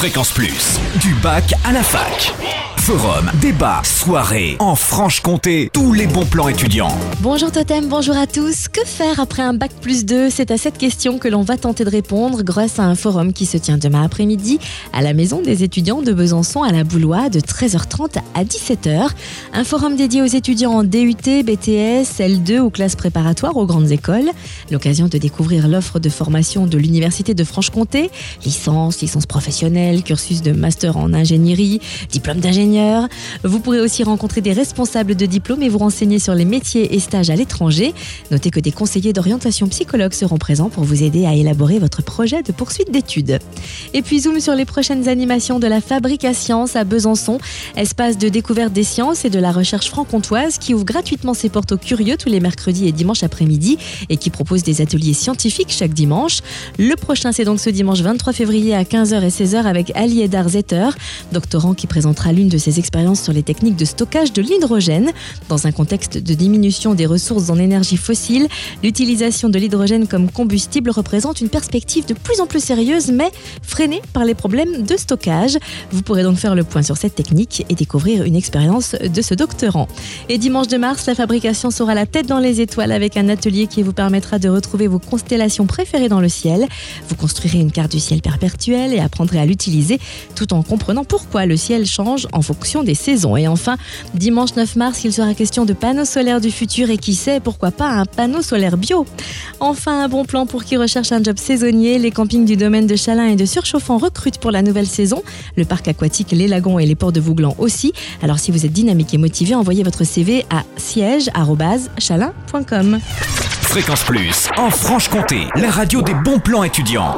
Fréquence Plus, du bac à la fac. Forum, débat, soirée, en Franche-Comté, tous les bons plans étudiants. Bonjour Totem, bonjour à tous. Que faire après un bac plus 2 C'est à cette question que l'on va tenter de répondre grâce à un forum qui se tient demain après-midi à la maison des étudiants de Besançon à la Boulois de 13h30 à 17h. Un forum dédié aux étudiants en DUT, BTS, L2 ou classes préparatoires aux grandes écoles. L'occasion de découvrir l'offre de formation de l'Université de Franche-Comté, licence, licence professionnelle, cursus de master en ingénierie, diplôme d'ingénieur vous pourrez aussi rencontrer des responsables de diplôme et vous renseigner sur les métiers et stages à l'étranger. Notez que des conseillers d'orientation psychologue seront présents pour vous aider à élaborer votre projet de poursuite d'études. Et puis zoom sur les prochaines animations de la Fabrique à Sciences à Besançon, espace de découverte des sciences et de la recherche franc-comtoise qui ouvre gratuitement ses portes aux curieux tous les mercredis et dimanches après-midi et qui propose des ateliers scientifiques chaque dimanche. Le prochain, c'est donc ce dimanche 23 février à 15h et 16h avec Ali Edar Zetter, doctorant qui présentera l'une de ses expériences sur les techniques de stockage de l'hydrogène. Dans un contexte de diminution des ressources en énergie fossile, l'utilisation de l'hydrogène comme combustible représente une perspective de plus en plus sérieuse, mais freinée par les problèmes de stockage. Vous pourrez donc faire le point sur cette technique et découvrir une expérience de ce doctorant. Et dimanche de mars, la fabrication sera la tête dans les étoiles avec un atelier qui vous permettra de retrouver vos constellations préférées dans le ciel. Vous construirez une carte du ciel perpétuel et apprendrez à l'utiliser tout en comprenant pourquoi le ciel change en fonction des saisons. Et enfin, dimanche 9 mars, il sera question de panneaux solaires du futur et qui sait, pourquoi pas un panneau solaire bio. Enfin, un bon plan pour qui recherche un job saisonnier. Les campings du domaine de Chalin et de Surchauffant recrutent pour la nouvelle saison. Le parc aquatique, les lagons et les ports de Vouglan aussi. Alors si vous êtes dynamique et motivé, envoyez votre CV à siège.chalin.com. Fréquence Plus, en Franche-Comté, la radio des bons plans étudiants.